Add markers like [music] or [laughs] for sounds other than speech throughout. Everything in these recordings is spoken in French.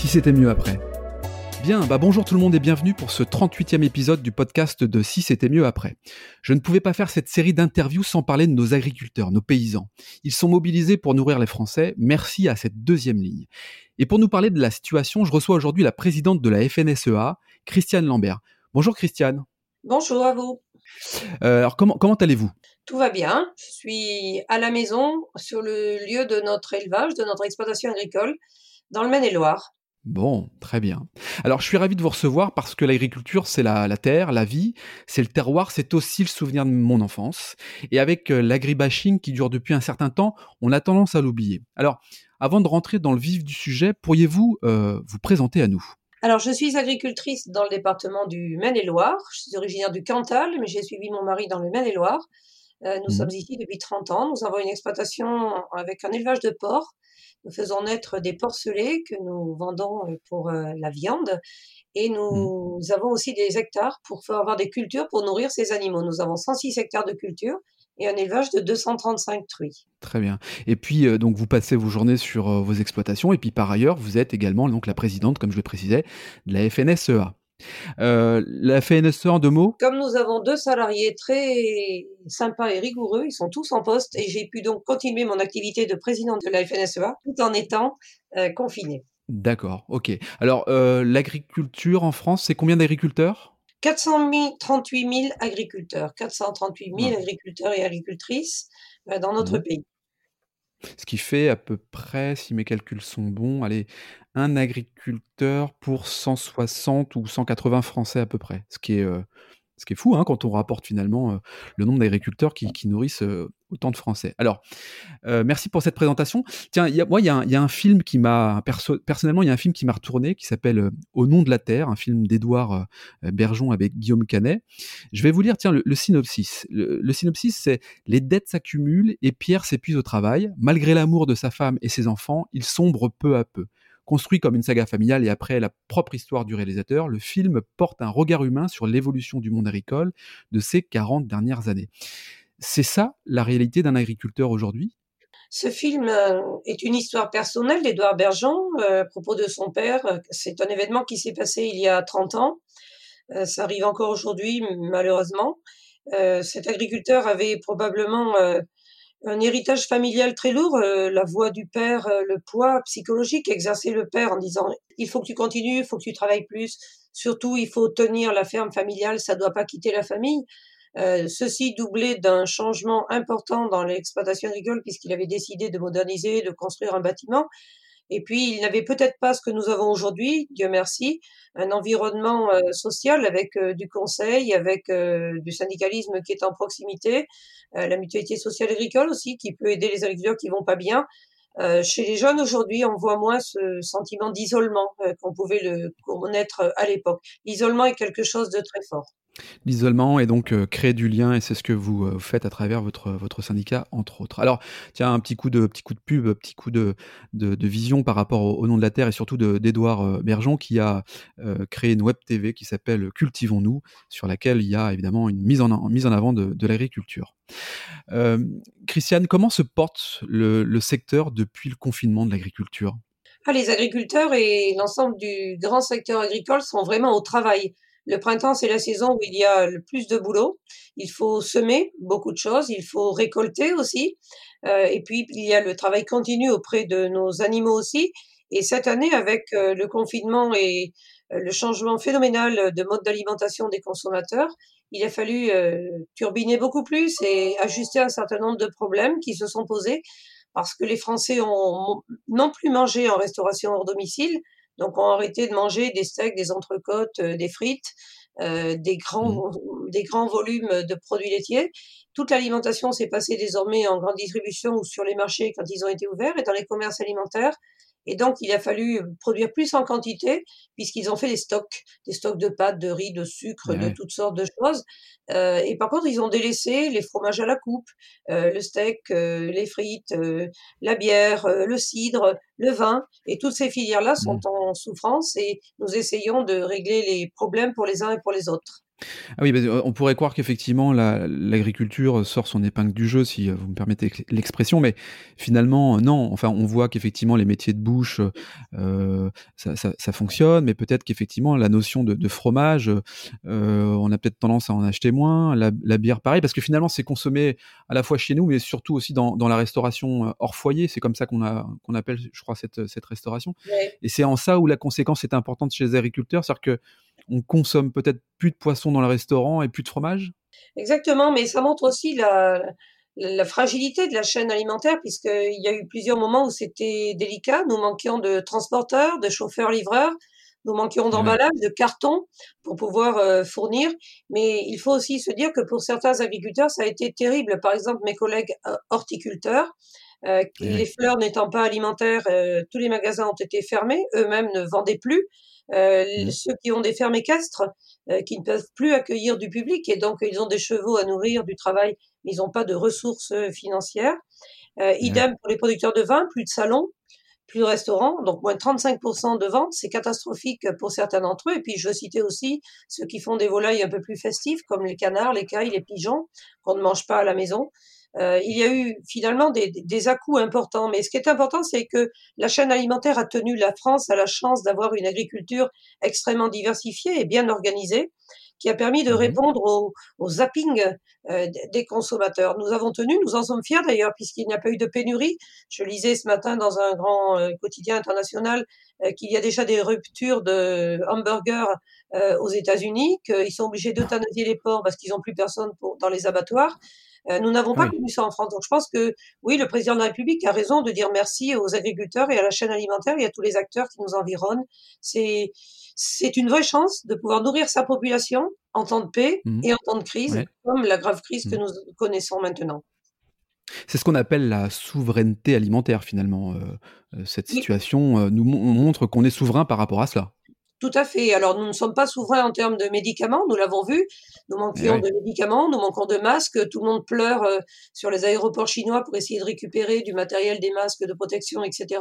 si c'était mieux après. Bien, bah bonjour tout le monde et bienvenue pour ce 38e épisode du podcast de Si c'était mieux après. Je ne pouvais pas faire cette série d'interviews sans parler de nos agriculteurs, nos paysans. Ils sont mobilisés pour nourrir les Français, merci à cette deuxième ligne. Et pour nous parler de la situation, je reçois aujourd'hui la présidente de la FNSEA, Christiane Lambert. Bonjour Christiane. Bonjour à vous. Euh, alors comment, comment allez-vous? Tout va bien. Je suis à la maison, sur le lieu de notre élevage, de notre exploitation agricole, dans le Maine-et-Loire. Bon, très bien. Alors, je suis ravi de vous recevoir parce que l'agriculture, c'est la, terre, la vie, c'est le terroir, c'est aussi le souvenir de mon enfance. Et avec euh, l'agribashing qui dure depuis un certain temps, on a tendance à l'oublier. Alors, avant de rentrer dans le vif du sujet, pourriez-vous euh, vous présenter à nous? Alors, je suis agricultrice dans le département du Maine-et-Loire. Je suis originaire du Cantal, mais j'ai suivi mon mari dans le Maine-et-Loire. Euh, nous mmh sommes ici depuis 30 ans. Nous avons une exploitation avec un élevage de porcs. Nous faisons naître des porcelets que nous vendons euh, pour euh, la viande. Et mmh. nous avons aussi des hectares pour faire avoir des cultures pour nourrir ces animaux. Nous avons 106 hectares de culture et un élevage de 235 truies. Très bien. Et puis, donc, vous passez vos journées sur vos exploitations. Et puis, par ailleurs, vous êtes également donc, la présidente, comme je le précisais, de la FNSEA. Euh, la FNSE en deux mots? Comme nous avons deux salariés très sympas et rigoureux, ils sont tous en poste et j'ai pu donc continuer mon activité de présidente de la FNSEA tout en étant euh, confiné. D'accord, ok. Alors, euh, l'agriculture en France, c'est combien d'agriculteurs? 438 000 agriculteurs, 438 000 agriculteurs et agricultrices dans notre mmh. pays. Ce qui fait à peu près, si mes calculs sont bons, allez, un agriculteur pour 160 ou 180 Français à peu près. Ce qui est, euh, ce qui est fou hein, quand on rapporte finalement euh, le nombre d'agriculteurs qui, nourrissent euh, autant de Français. Alors, merci pour cette présentation. Tiens, moi, il y, a un film qui m'a, personnellement, il y a un film qui m'a retourné qui s'appelle Au nom de la Terre, un film d'Édouard Bergeon avec Guillaume Canet. Je vais vous lire, tiens, le, synopsis. Le, synopsis, c'est Les dettes s'accumulent et Pierre s'épuise au travail. Malgré l'amour de sa femme et ses enfants, il sombre peu à peu. Construit comme une saga familiale et après la propre histoire du réalisateur, le film porte un regard humain sur l'évolution du monde agricole de ces 40 dernières années. C'est ça la réalité d'un agriculteur aujourd'hui? Ce film euh, est une histoire personnelle d'Edouard Bergeon euh, à propos de son père. C'est un événement qui s'est passé il y a 30 ans. Euh, ça arrive encore aujourd'hui, malheureusement. cet agriculteur avait probablement un héritage familial très lourd, euh, la voix du père, euh, le poids psychologique exercé le père en disant il faut que tu continues, il faut que tu travailles plus, surtout il faut tenir la ferme familiale, ça doit pas quitter la famille. Euh, ceci doublé d'un changement important dans l'exploitation agricole puisqu'il avait décidé de moderniser, de construire un bâtiment. Et puis, il n'avait peut-être pas ce que nous avons aujourd'hui, Dieu merci, un environnement euh, social avec euh, du conseil, avec euh, du syndicalisme qui est en proximité, la mutualité sociale agricole aussi qui peut aider les agriculteurs qui vont pas bien. chez les jeunes aujourd'hui, on voit moins ce sentiment d'isolement qu'on pouvait le connaître à l'époque. L'isolement est quelque chose de très fort. L'isolement et donc euh, créer du lien et c'est ce que vous euh, faites à travers votre, syndicat entre autres. Alors tiens un petit coup de petit coup de pub, petit coup de, vision par rapport au, nom de la terre et surtout d'Edouard euh, Bergeon qui a créé une web TV qui s'appelle Cultivons-nous sur laquelle il y a évidemment une mise en, avant de, de l'agriculture. Christiane, comment se porte le, le secteur depuis le confinement de l'agriculture? Ah, Les agriculteurs et l'ensemble du grand secteur agricole sont vraiment au travail. Le printemps, c'est la saison où il y a le plus de boulot. Il faut semer beaucoup de choses, il faut récolter aussi. Euh, et puis, il y a le travail continu auprès de nos animaux aussi. Et cette année, avec euh, le confinement et euh, le changement phénoménal de mode d'alimentation des consommateurs, il a fallu turbiner beaucoup plus et ajuster un certain nombre de problèmes qui se sont posés parce que les Français ont non plus mangé en restauration hors domicile, donc, on a arrêté de manger des steaks, des entrecôtes, euh, des frites, euh, des, grands, mmh. des grands volumes de produits laitiers. Toute l'alimentation s'est passée désormais en grande distribution ou sur les marchés quand ils ont été ouverts et dans les commerces alimentaires. Et donc, il a fallu produire plus en quantité, puisqu'ils ont fait des stocks, des stocks de pâtes, de riz, de sucre, de toutes sortes de choses. Euh, et par contre, ils ont délaissé les fromages à la coupe, euh, le steak, euh, les frites, la bière, le cidre, le vin. Et toutes ces filières-là sont mmh. en souffrance et nous essayons de régler les problèmes pour les uns et pour les autres. Ah oui, bah, on pourrait croire qu'effectivement l'agriculture sort son épingle du jeu, si vous me permettez l'expression, mais finalement non. Enfin, on voit qu'effectivement les métiers de bouche, euh, ça, ça, ça, fonctionne, mais peut-être qu'effectivement la notion de, de fromage, euh, on a peut-être tendance à en acheter moins. La, la, bière, pareil, parce que finalement c'est consommé à la fois chez nous, mais surtout aussi dans, dans la restauration hors foyer. C'est comme ça qu'on appelle, je crois, cette, cette restauration. Et c'est en ça où la conséquence est importante chez les agriculteurs, c'est-à-dire que on consomme peut-être plus de poissons dans le restaurant et plus de fromage? Exactement, mais ça montre aussi la, fragilité de la chaîne alimentaire, puisqu'il y a eu plusieurs moments où c'était délicat. Nous manquions de transporteurs, de chauffeurs-livreurs, nous manquions d'emballage, de carton pour pouvoir euh, fournir. Mais il faut aussi se dire que pour certains agriculteurs, ça a été terrible. Par exemple, mes collègues euh, horticulteurs, euh, les fleurs n'étant pas alimentaires, tous les magasins ont été fermés, eux-mêmes ne vendaient plus. Euh, mmh. ceux qui ont des fermes équestres, euh, qui ne peuvent plus accueillir du public et donc ils ont des chevaux à nourrir, du travail, mais ils n'ont pas de ressources euh, financières. idem pour les producteurs de vin, plus de salons, plus de restaurants, donc moins de 35% de ventes, c'est catastrophique pour certains d'entre eux. Et puis je citais aussi ceux qui font des volailles un peu plus festives, comme les canards, les cailles, les pigeons, qu'on ne mange pas à la maison. Euh, il y a eu finalement des, des à-coups importants. Mais ce qui est important, c'est que la chaîne alimentaire a tenu la France à la chance d'avoir une agriculture extrêmement diversifiée et bien organisée qui a permis de mmh répondre au, au zapping euh, des consommateurs. Nous avons tenu, nous en sommes fiers d'ailleurs, puisqu'il n'y a pas eu de pénurie. Je lisais ce matin dans un grand euh, quotidien international qu'il y a déjà des ruptures de hamburgers aux États-Unis, qu'ils sont obligés d'euthanasier les porcs parce qu'ils n'ont plus personne pour, dans les abattoirs. Euh, nous n'avons pas connu ça en France. Donc je pense que oui, le président de la République a raison de dire merci aux agriculteurs et à la chaîne alimentaire et à tous les acteurs qui nous environnent. C'est c'est une vraie chance de pouvoir nourrir sa population en temps de paix mmh. et en temps de crise, comme la grave crise que mmh. nous connaissons maintenant. C'est ce qu'on appelle la souveraineté alimentaire finalement. Euh, euh, cette situation nous montre qu'on est souverain par rapport à cela. Tout à fait. Alors, nous ne sommes pas souverains en termes de médicaments, nous l'avons vu. Nous manquons de médicaments, nous manquons de masques. Tout le monde pleure euh, sur les aéroports chinois pour essayer de récupérer du matériel, des masques de protection, etc.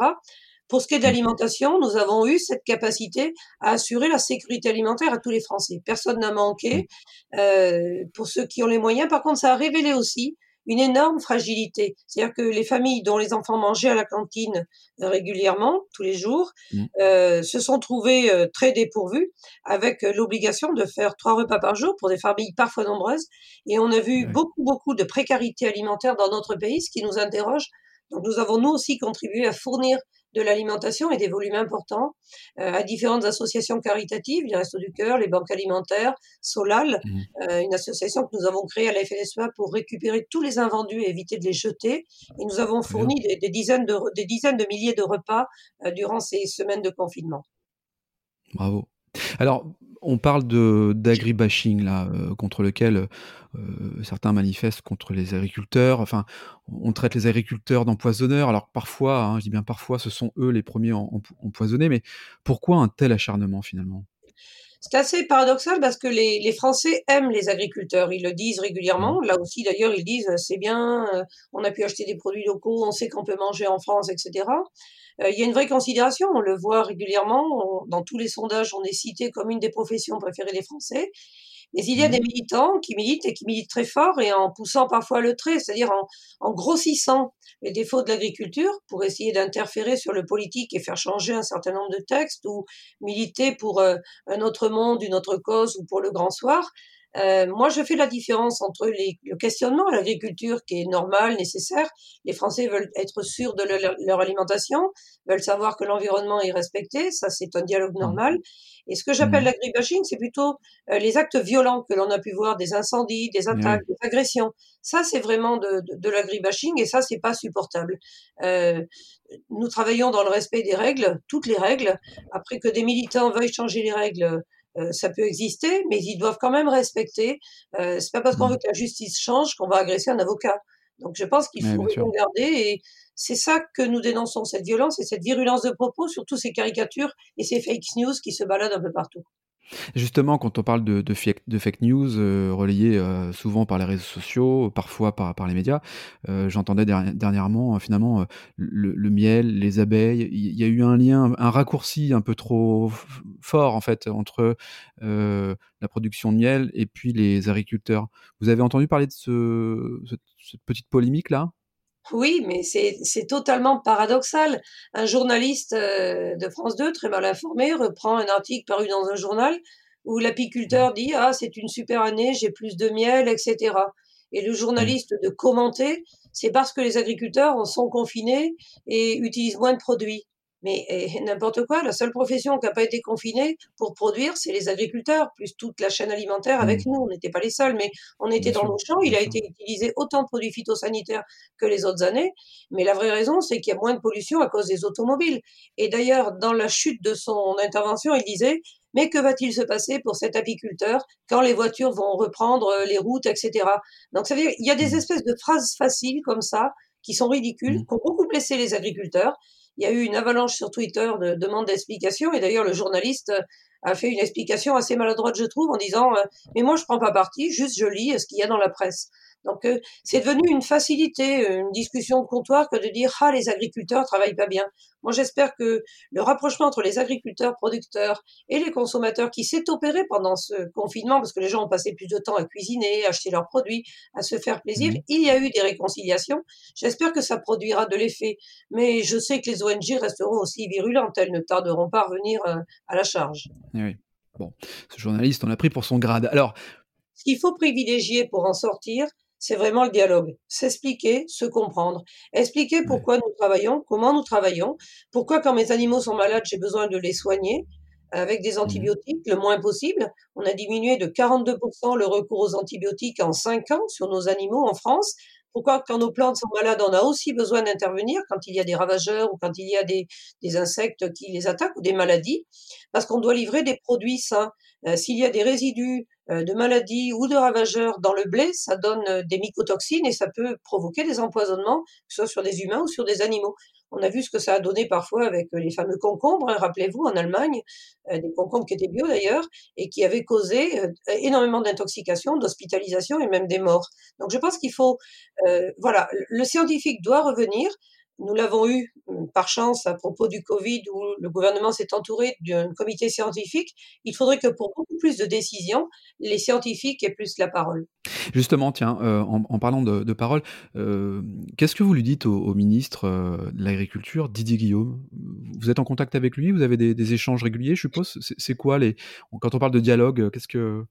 Pour ce qui est de mmh. l'alimentation, nous avons eu cette capacité à assurer la sécurité alimentaire à tous les Français. Personne n'a manqué. Mmh. Euh, pour ceux qui ont les moyens, par contre, ça a révélé aussi une énorme fragilité. C'est-à-dire que les familles dont les enfants mangeaient à la cantine euh, régulièrement, tous les jours, mmh. euh, se sont trouvées euh, très dépourvues avec l'obligation de faire trois repas par jour pour des familles parfois nombreuses. Et on a vu beaucoup, beaucoup de précarité alimentaire dans notre pays, ce qui nous interroge. Donc nous avons nous aussi contribué à fournir de l'alimentation et des volumes importants euh, à différentes associations caritatives, les Restos du Cœur, les banques alimentaires, Solal, mmh. euh, une association que nous avons créée à la FNSEA pour récupérer tous les invendus et éviter de les jeter. Et nous avons fourni des, dizaines, de, des dizaines de milliers de repas euh, durant ces semaines de confinement. Bravo. Alors, on parle de d'agribashing là, euh, contre lequel euh, certains manifestent contre les agriculteurs. Enfin, on traite les agriculteurs d'empoisonneurs. Alors parfois, hein, je dis bien parfois, ce sont eux les premiers empoisonnés. Mais pourquoi un tel acharnement finalement? C'est assez paradoxal parce que les, les, Français aiment les agriculteurs. Ils le disent régulièrement. Mmh. Là aussi, d'ailleurs, ils disent c'est bien, euh, on a pu acheter des produits locaux, on sait qu'on peut manger en France, etc. Euh, il y a une vraie considération. On le voit régulièrement. dans tous les sondages, on est cité comme une des professions préférées des Français. Mais il y a mmh. des militants qui militent et qui militent très fort et en poussant parfois le trait, c'est-à-dire en, en, grossissant les défauts de l'agriculture pour essayer d'interférer sur le politique et faire changer un certain nombre de textes ou militer pour euh, un autre monde, une autre cause ou pour le grand soir. Euh, moi, je fais la différence entre les, le questionnement à l'agriculture qui est normal, nécessaire. Les Français veulent être sûrs de leur, alimentation, veulent savoir que l'environnement est respecté. Ça, c'est un dialogue mmh. normal. Et ce que j'appelle mmh. l'agribashing, c'est plutôt euh, les actes violents que l'on a pu voir, des incendies, des attaques, des agressions. Ça, c'est vraiment de, de, de l'agribashing et ça, c'est pas supportable. Euh, nous travaillons dans le respect des règles, toutes les règles. Après que des militants veuillent changer les règles, euh, ça peut exister, mais ils doivent quand même respecter. Euh, c'est pas parce qu'on mmh. veut que la justice change qu'on va agresser un avocat. Donc je pense qu'il faut regarder et c'est ça que nous dénonçons, cette violence et cette virulence de propos, surtout ces caricatures et ces fake news qui se baladent un peu partout. Justement, quand on parle de, fake, news euh, relayées euh, souvent par les réseaux sociaux, parfois par, les médias, euh, j'entendais dernièrement finalement le, miel, les abeilles. Il y a eu un lien, un raccourci un peu trop fort en fait entre la production de miel et puis les agriculteurs. Vous avez entendu parler de ce, cette petite polémique là oui, mais c'est totalement paradoxal. Un journaliste euh, de France 2, très mal informé, reprend un article paru dans un journal où l'apiculteur dit Ah, c'est une super année, j'ai plus de miel, etc. Et le journaliste de commenter, c'est parce que les agriculteurs sont confinés et utilisent moins de produits. Mais n'importe quoi, la seule profession qui n'a pas été confinée pour produire, c'est les agriculteurs, plus toute la chaîne alimentaire avec mmh. nous. On n'était pas les seuls, mais on était dans nos champs. Il a été utilisé autant de produits phytosanitaires que les autres années. Mais la vraie raison, c'est qu'il y a moins de pollution à cause des automobiles. Et d'ailleurs, dans la chute de son intervention, il disait, mais que va-t-il se passer pour cet apiculteur quand les voitures vont reprendre euh, les routes, etc. Donc, ça veut dire, il y a des mmh. espèces de phrases faciles comme ça qui sont ridicules, mmh. qui ont beaucoup blessé les agriculteurs il y a eu une avalanche sur Twitter de demandes d'explications et d'ailleurs le journaliste a fait une explication assez maladroite, je trouve, en disant euh, mais moi je prends pas parti, juste je lis ce qu'il y a dans la presse. Donc euh, c'est devenu une facilité, une discussion de comptoir que de dire ah les agriculteurs travaillent pas bien. Moi j'espère que le rapprochement entre les agriculteurs producteurs et les consommateurs qui s'est opéré pendant ce confinement parce que les gens ont passé plus de temps à cuisiner, à acheter leurs produits, à se faire plaisir, mmh. il y a eu des réconciliations. J'espère que ça produira de l'effet, mais je sais que les ONG resteront aussi virulentes, elles ne tarderont pas à revenir euh, à la charge. Eh oui. Bon, ce journaliste, on l'a pris pour son grade. Alors, ce qu'il faut privilégier pour en sortir, c'est vraiment le dialogue. S'expliquer, se comprendre. Expliquer pourquoi nous travaillons, comment nous travaillons, pourquoi quand mes animaux sont malades, j'ai besoin de les soigner avec des mmh antibiotiques le moins possible. On a diminué de 42% le recours aux antibiotiques en 5 ans sur nos animaux en France. Pourquoi, quand nos plantes sont malades, on a aussi besoin d'intervenir quand il y a des ravageurs ou quand il y a des, insectes qui les attaquent ou des maladies? Parce qu'on doit livrer des produits sains. Euh, s'il y a des résidus euh, de maladies ou de ravageurs dans le blé, ça donne euh, des mycotoxines et ça peut provoquer des empoisonnements, que ce soit sur des humains ou sur des animaux. On a vu ce que ça a donné parfois avec les fameux concombres, hein, rappelez-vous, en Allemagne, des concombres qui étaient bio d'ailleurs, et qui avaient causé énormément d'intoxication, d'hospitalisation et même des morts. Donc je pense qu'il faut, voilà, le scientifique doit revenir, nous l'avons eu hum, par chance à propos du Covid où le gouvernement s'est entouré d'un comité scientifique. Il faudrait que pour beaucoup plus de décisions, les scientifiques aient plus la parole. Justement, tiens, euh, en, parlant de, parole, euh, qu'est-ce que vous lui dites au, ministre euh, de l'Agriculture, Didier Guillaume? Vous êtes en contact avec lui? Vous avez des, des échanges réguliers, je suppose? C'est quoi les Quand on parle de dialogue, qu'est-ce que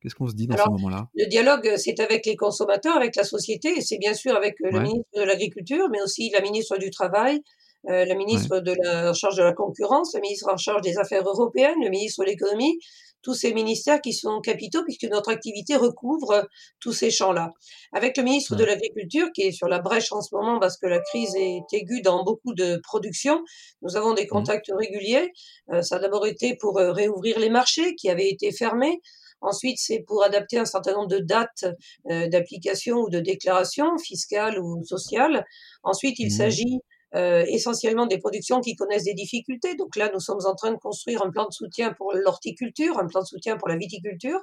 Qu'est-ce qu'on se dit dans ce moment-là? Le dialogue, c'est avec les consommateurs, avec la société, et c'est bien sûr avec euh, le ministre de l'Agriculture, mais aussi la ministre du Travail, euh, la ministre de la, en charge de la concurrence, le ministre en charge des Affaires européennes, le ministre de l'Économie, tous ces ministères qui sont capitaux puisque notre activité recouvre tous ces champs-là. Avec le ministre de l'Agriculture qui est sur la brèche en ce moment parce que la crise est aiguë dans beaucoup de productions, nous avons des mmh. contacts réguliers. Euh, ça a d'abord été pour réouvrir les marchés qui avaient été fermés. Ensuite, c'est pour adapter un certain nombre de dates euh, d'application ou de déclaration fiscale ou sociale. Ensuite, il mmh s'agit euh, essentiellement des productions qui connaissent des difficultés. Donc là, nous sommes en train de construire un plan de soutien pour l'horticulture, un plan de soutien pour la viticulture,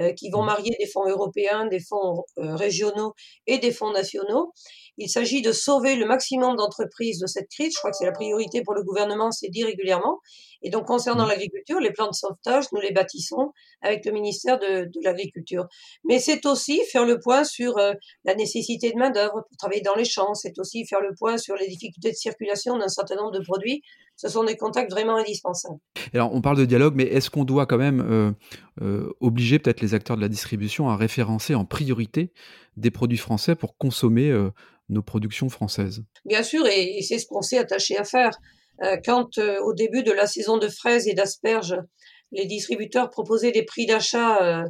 euh, qui vont mmh. marier des fonds européens, des fonds euh, régionaux et des fonds nationaux. Il s'agit de sauver le maximum d'entreprises de cette crise. Je crois que c'est la priorité pour le gouvernement, c'est dit régulièrement. Et donc, concernant mmh. l'agriculture, les plans de sauvetage, nous les bâtissons avec le ministère de, de l'Agriculture. Mais c'est aussi faire le point sur euh, la nécessité de main-d'œuvre pour travailler dans les champs. C'est aussi faire le point sur les difficultés de circulation d'un certain nombre de produits. Ce sont des contacts vraiment indispensables. Alors, on parle de dialogue, mais est-ce qu'on doit quand même euh, euh, obliger peut-être les acteurs de la distribution à référencer en priorité des produits français pour consommer nos productions françaises? Bien sûr, et c'est ce qu'on s'est attaché à faire. Euh, quand euh, au début de la saison de fraises et d'asperges, les distributeurs proposaient des prix d'achat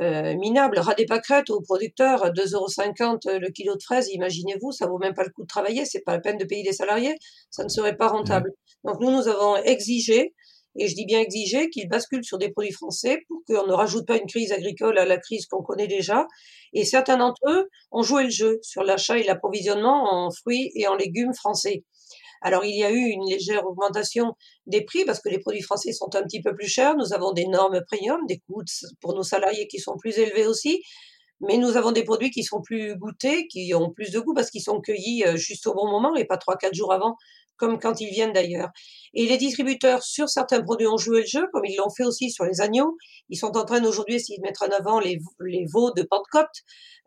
euh, minables, ras des pâquerettes aux producteurs, 2,50 euros le kilo de fraises, imaginez-vous, ça vaut même pas le coup de travailler, c'est pas la peine de payer des salariés, ça ne serait pas rentable. Donc nous, nous avons exigé et je dis bien exiger, qu'ils basculent sur des produits français pour qu'on ne rajoute pas une crise agricole à la crise qu'on connaît déjà. Et certains d'entre eux ont joué le jeu sur l'achat et l'approvisionnement en fruits et en légumes français. Alors il y a eu une légère augmentation des prix parce que les produits français sont un petit peu plus chers. Nous avons des normes premium, des coûts pour nos salariés qui sont plus élevés aussi. Mais nous avons des produits qui sont plus goûtés, qui ont plus de goût parce qu'ils sont cueillis euh, juste au bon moment et pas trois, quatre jours avant comme quand ils viennent d'ailleurs. Et les distributeurs sur certains produits ont joué le jeu, comme ils l'ont fait aussi sur les agneaux. Ils sont en train aujourd'hui d'essayer de mettre en avant les, veaux de Pentecôte.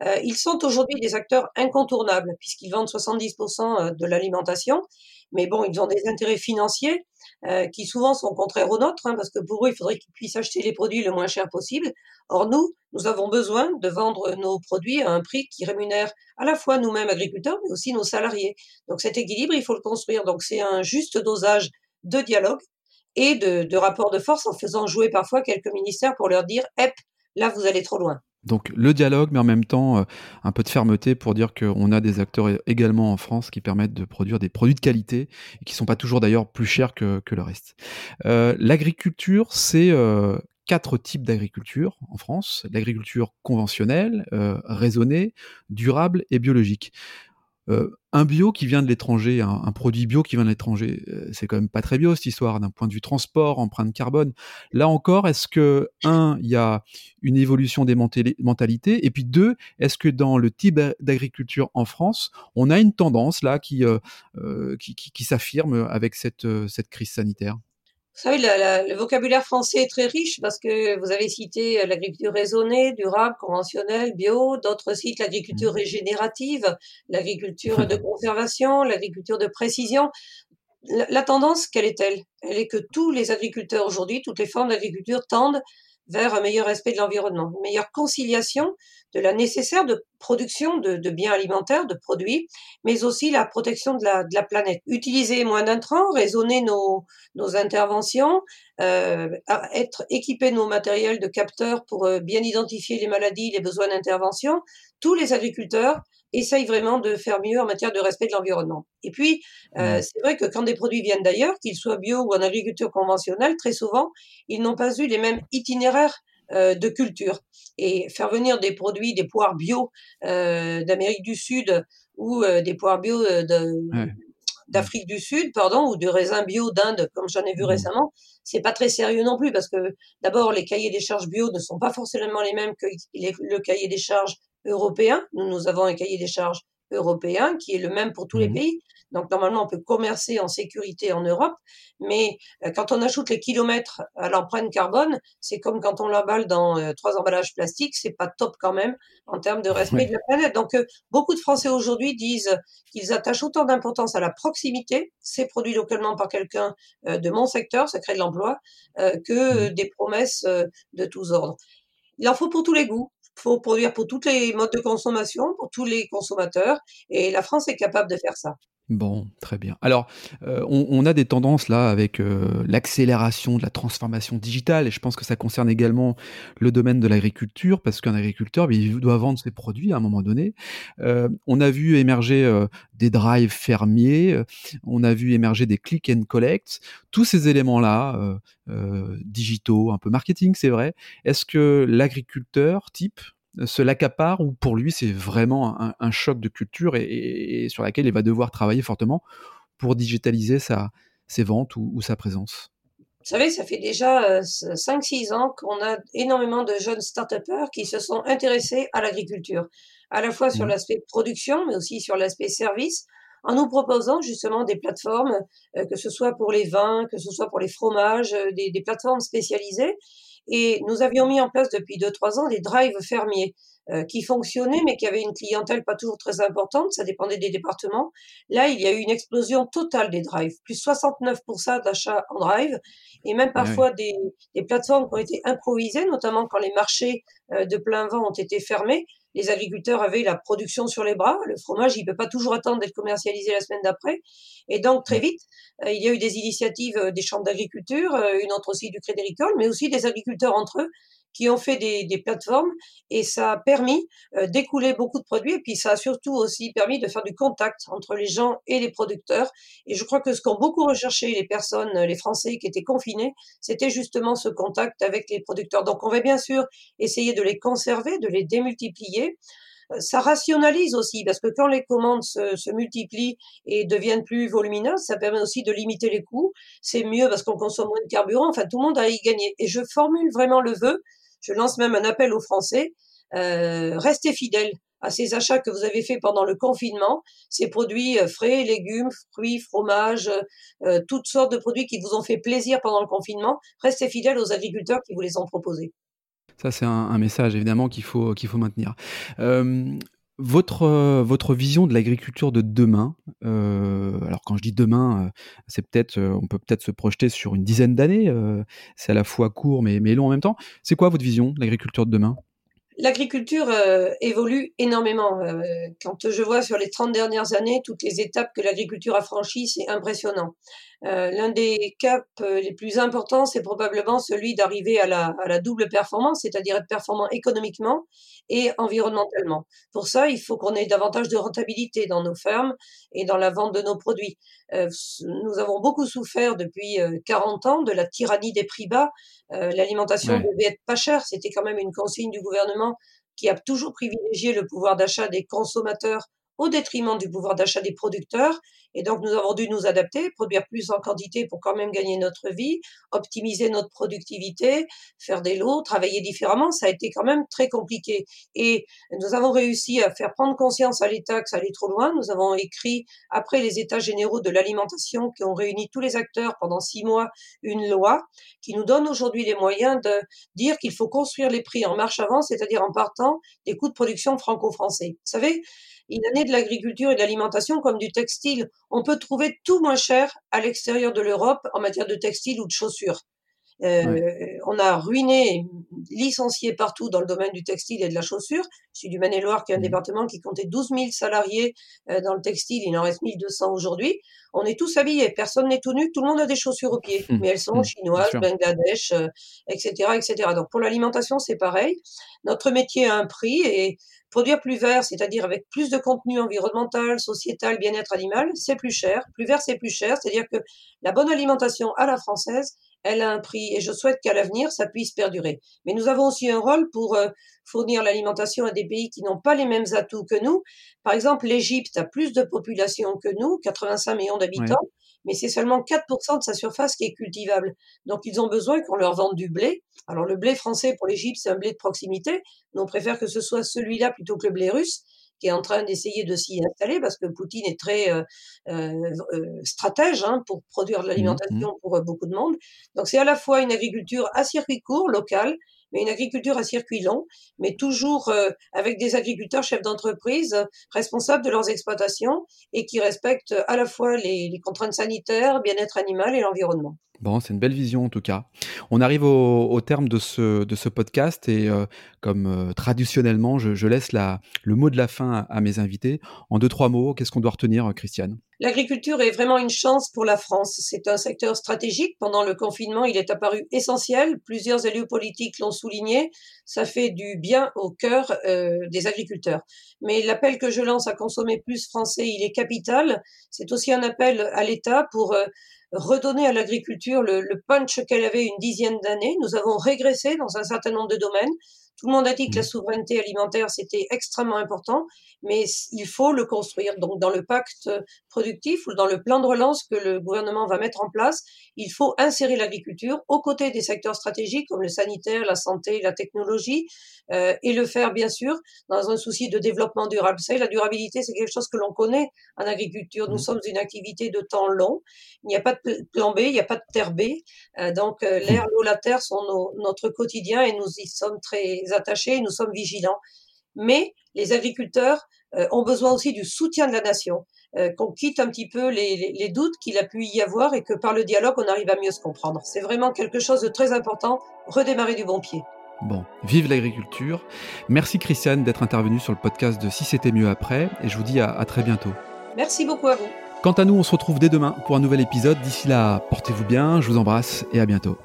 Euh, ils sont aujourd'hui des acteurs incontournables puisqu'ils vendent 70% euh, de l'alimentation. Mais bon, ils ont des intérêts financiers euh, qui souvent sont contraires aux nôtres, hein, parce que pour eux, il faudrait qu'ils puissent acheter les produits le moins cher possible. Or, nous, nous avons besoin de vendre nos produits à un prix qui rémunère à la fois nous-mêmes agriculteurs, mais aussi nos salariés. Donc cet équilibre, il faut le construire. Donc c'est un juste dosage de dialogue et de, de rapport de force en faisant jouer parfois quelques ministères pour leur dire, hep, là, vous allez trop loin. Donc le dialogue, mais en même temps euh, un peu de fermeté pour dire qu'on a des acteurs également en France qui permettent de produire des produits de qualité et qui sont pas toujours d'ailleurs plus chers que, le reste. Euh, L'agriculture, c'est euh, quatre types d'agriculture en France l'agriculture conventionnelle, raisonnée, durable et biologique. Euh, un bio qui vient de l'étranger, un, produit bio qui vient de l'étranger, euh, c'est quand même pas très bio cette histoire d'un point de vue transport, empreinte carbone. Là encore, est-ce que un, il y a une évolution des mentalités, et puis deux, est-ce que dans le type d'agriculture en France, on a une tendance là qui euh, qui, qui, qui s'affirme avec cette cette crise sanitaire? Vous savez, le vocabulaire français est très riche parce que vous avez cité euh, l'agriculture raisonnée, durable, conventionnelle, bio, d'autres citent l'agriculture mmh. régénérative, l'agriculture [laughs] de conservation, l'agriculture de précision. La, tendance, quelle est-elle? Elle est que tous les agriculteurs aujourd'hui, toutes les formes d'agriculture tendent vers un meilleur respect de l'environnement, une meilleure conciliation de la nécessaire de production de, biens alimentaires, de produits, mais aussi la protection de la, de la planète. Utiliser moins d'intrants, raisonner nos, nos interventions, euh, être équipé de nos matériels de capteurs pour euh, bien identifier les maladies, les besoins d'intervention. Tous les agriculteurs essayent vraiment de faire mieux en matière de respect de l'environnement. Et puis, euh, c'est vrai que quand des produits viennent d'ailleurs, qu'ils soient bio ou en agriculture conventionnelle, très souvent, ils n'ont pas eu les mêmes itinéraires euh, de culture. Et faire venir des produits, des poires bio euh, d'Amérique du Sud ou euh, des poires bio d'Afrique du Sud, pardon, ou de raisins bio d'Inde, comme j'en ai vu récemment, c'est pas très sérieux non plus parce que d'abord les cahiers des charges bio ne sont pas forcément les mêmes que le cahier des charges européen. Nous, nous avons un cahier des charges européen qui est le même pour tous les mmh pays. Donc normalement, on peut commercer en sécurité en Europe, mais euh, quand on ajoute les kilomètres à l'empreinte carbone, c'est comme quand on l'emballe dans euh, trois emballages plastiques, c'est pas top quand même en termes de respect de la planète. Donc euh, beaucoup de Français aujourd'hui disent qu'ils attachent autant d'importance à la proximité, c'est produit localement par quelqu'un de mon secteur, ça crée de l'emploi, que mmh des promesses de tous ordres. Il en faut pour tous les goûts faut produire pour tous les modes de consommation, pour tous les consommateurs, et la France est capable de faire ça. Bon, très bien. Alors, euh, on, a des tendances là avec euh, l'accélération de la transformation digitale, et je pense que ça concerne également le domaine de l'agriculture, parce qu'un agriculteur, ben, il doit vendre ses produits à un moment donné. Euh, on a vu émerger des drives fermiers, on a vu émerger des click and collect, tous ces éléments-là, digitaux, un peu marketing, c'est vrai. Est-ce que l'agriculteur type se l'accapare ou pour lui c'est vraiment un, choc de culture et, sur laquelle il va devoir travailler fortement pour digitaliser sa, ses ventes ou, sa présence? Vous savez, ça fait déjà 5-6 euh, ans qu'on a énormément de jeunes start-upers qui se sont intéressés à l'agriculture, à la fois sur mmh. l'aspect production, mais aussi sur l'aspect service, en nous proposant justement des plateformes, euh, que ce soit pour les vins, que ce soit pour les fromages, euh, des, des plateformes spécialisées et nous avions mis en place depuis 2-3 ans des drives fermiers euh, qui fonctionnaient, mais qui avaient une clientèle pas toujours très importante, ça dépendait des départements. Là, il y a eu une explosion totale des drives, plus 69% d'achats en drive, et même ah parfois des, des, plateformes qui ont été improvisées, notamment quand les marchés euh, de plein vent ont été fermés. Les agriculteurs avaient la production sur les bras. Le fromage, il peut pas toujours attendre d'être commercialisé la semaine d'après. Et donc, très vite, euh, il y a eu des initiatives des chambres d'agriculture, une autre aussi du Crédit Agricole, mais aussi des agriculteurs entre eux qui ont fait des, des plateformes et ça a permis euh, d'écouler beaucoup de produits et puis ça a surtout aussi permis de faire du contact entre les gens et les producteurs. Et je crois que ce qu'ont beaucoup recherché les personnes, les Français qui étaient confinés, c'était justement ce contact avec les producteurs. Donc on va bien sûr essayer de les conserver, de les démultiplier euh, ça rationalise aussi, parce que quand les commandes se, se, multiplient et deviennent plus volumineuses, ça permet aussi de limiter les coûts. C'est mieux parce qu'on consomme moins de carburant. Enfin, tout le monde a y gagné. Et je formule vraiment le vœu je lance même un appel aux Français. Euh, restez fidèles à ces achats que vous avez faits pendant le confinement, ces produits euh, frais, légumes, fruits, fromages, euh, toutes sortes de produits qui vous ont fait plaisir pendant le confinement. Restez fidèles aux agriculteurs qui vous les ont proposés. Ça, c'est un, message évidemment qu'il faut, qu'il faut maintenir. Votre, votre vision de l'agriculture de demain, alors quand je dis demain, c'est peut-être, on peut peut-être se projeter sur une dizaine d'années, c'est à la fois court mais, mais long en même temps. C'est quoi votre vision de l'agriculture de demain? L'agriculture évolue énormément. quand je vois sur les 30 dernières années toutes les étapes que l'agriculture a franchies, c'est impressionnant. Euh, l'un des caps euh, les plus importants, c'est probablement celui d'arriver à la, à la, double performance, c'est-à-dire être performant économiquement et environnementalement. Pour ça, il faut qu'on ait davantage de rentabilité dans nos fermes et dans la vente de nos produits. Euh, nous avons beaucoup souffert depuis 40 ans de la tyrannie des prix bas. L'alimentation devait être pas chère, c'était quand même une consigne du gouvernement qui a toujours privilégié le pouvoir d'achat des consommateurs au détriment du pouvoir d'achat des producteurs. Et donc, nous avons dû nous adapter, produire plus en quantité pour quand même gagner notre vie, optimiser notre productivité, faire des lots, travailler différemment. Ça a été quand même très compliqué. Et nous avons réussi à faire prendre conscience à l'État que ça allait trop loin. Nous avons écrit, après les États généraux de l'alimentation, qui ont réuni tous les acteurs pendant six mois, une loi qui nous donne aujourd'hui les moyens de dire qu'il faut construire les prix en marche avant, c'est-à-dire en partant des coûts de production franco-français. Vous savez, en est de l'agriculture et de l'alimentation comme du textile. On peut trouver tout moins cher à l'extérieur de l'Europe en matière de textile ou de chaussures. Euh, on a ruiné, licencié partout dans le domaine du textile et de la chaussure. Je suis du Maine-et-Loire, qui est un mmh. département qui comptait 12 000 salariés euh, dans le textile. Il en reste 1200 aujourd'hui. On est tous habillés. Personne n'est tout nu. Tout le monde a des chaussures aux pieds. Mmh. Mais elles sont mmh. chinoises, Bangladesh, etc., euh, etc. Donc pour l'alimentation, c'est pareil. Notre métier a un prix et Produire plus vert, c'est-à-dire avec plus de contenu environnemental, sociétal, bien-être animal, c'est plus cher. Plus vert, c'est plus cher. C'est-à-dire que la bonne alimentation à la française, elle a un prix et je souhaite qu'à l'avenir, ça puisse perdurer. Mais nous avons aussi un rôle pour euh, fournir l'alimentation à des pays qui n'ont pas les mêmes atouts que nous. Par exemple, l'Égypte a plus de population que nous, 85 millions d'habitants mais c'est seulement 4% de sa surface qui est cultivable. Donc ils ont besoin qu'on leur vende du blé. Alors le blé français pour l'Égypte, c'est un blé de proximité, mais on préfère que ce soit celui-là plutôt que le blé russe qui est en train d'essayer de s'y installer parce que Poutine est très euh, euh, euh stratège hein, pour produire de mmh l'alimentation mmh. pour beaucoup de monde. Donc c'est à la fois une agriculture à circuit court, locale, mais une agriculture à circuit long, mais toujours euh, avec des agriculteurs chefs d'entreprise responsables de leurs exploitations et qui respectent à la fois les, contraintes sanitaires, bien-être animal et l'environnement. Bon, c'est une belle vision en tout cas. On arrive au, terme de ce, podcast et euh, comme euh, traditionnellement, je, laisse la, le mot de la fin à mes invités. En deux, trois mots, qu'est-ce qu'on doit retenir, Christiane? L'agriculture est vraiment une chance pour la France. C'est un secteur stratégique. Pendant le confinement, il est apparu essentiel. Plusieurs élus politiques l'ont souligné. Ça fait du bien au cœur euh, des agriculteurs. Mais l'appel que je lance à consommer plus français, il est capital. C'est aussi un appel à l'État pour euh, redonner à l'agriculture le, le punch qu'elle avait une dizaine d'années. Nous avons régressé dans un certain nombre de domaines. Tout le monde a dit que la mmh. souveraineté alimentaire, c'était extrêmement important, mais il faut le construire. Donc, dans le pacte productif ou dans le plan de relance que le gouvernement va mettre en place, il faut insérer l'agriculture aux côtés des secteurs stratégiques comme le sanitaire, la santé, la technologie, euh, et le faire, bien sûr, dans un souci de développement durable. Vous savez, la durabilité, c'est quelque chose que l'on connaît en agriculture. Nous mmh. sommes une activité de temps long. Il n'y a pas de plan B, il n'y a pas de terre B. Euh, donc, euh, l'air, l'eau, la terre sont nos, notre quotidien et nous y sommes très attachés, nous sommes vigilants. Mais les agriculteurs euh, ont besoin aussi du soutien de la nation, euh, qu'on quitte un petit peu les, les doutes qu'il a pu y avoir et que par le dialogue, on arrive à mieux se comprendre. C'est vraiment quelque chose de très important, redémarrer du bon pied. Bon, vive l'agriculture. Merci Christiane d'être intervenue sur le podcast de Si c'était mieux après et je vous dis à très bientôt. Merci beaucoup à vous. Quant à nous, on se retrouve dès demain pour un nouvel épisode. D'ici là, portez-vous bien, je vous embrasse et à bientôt.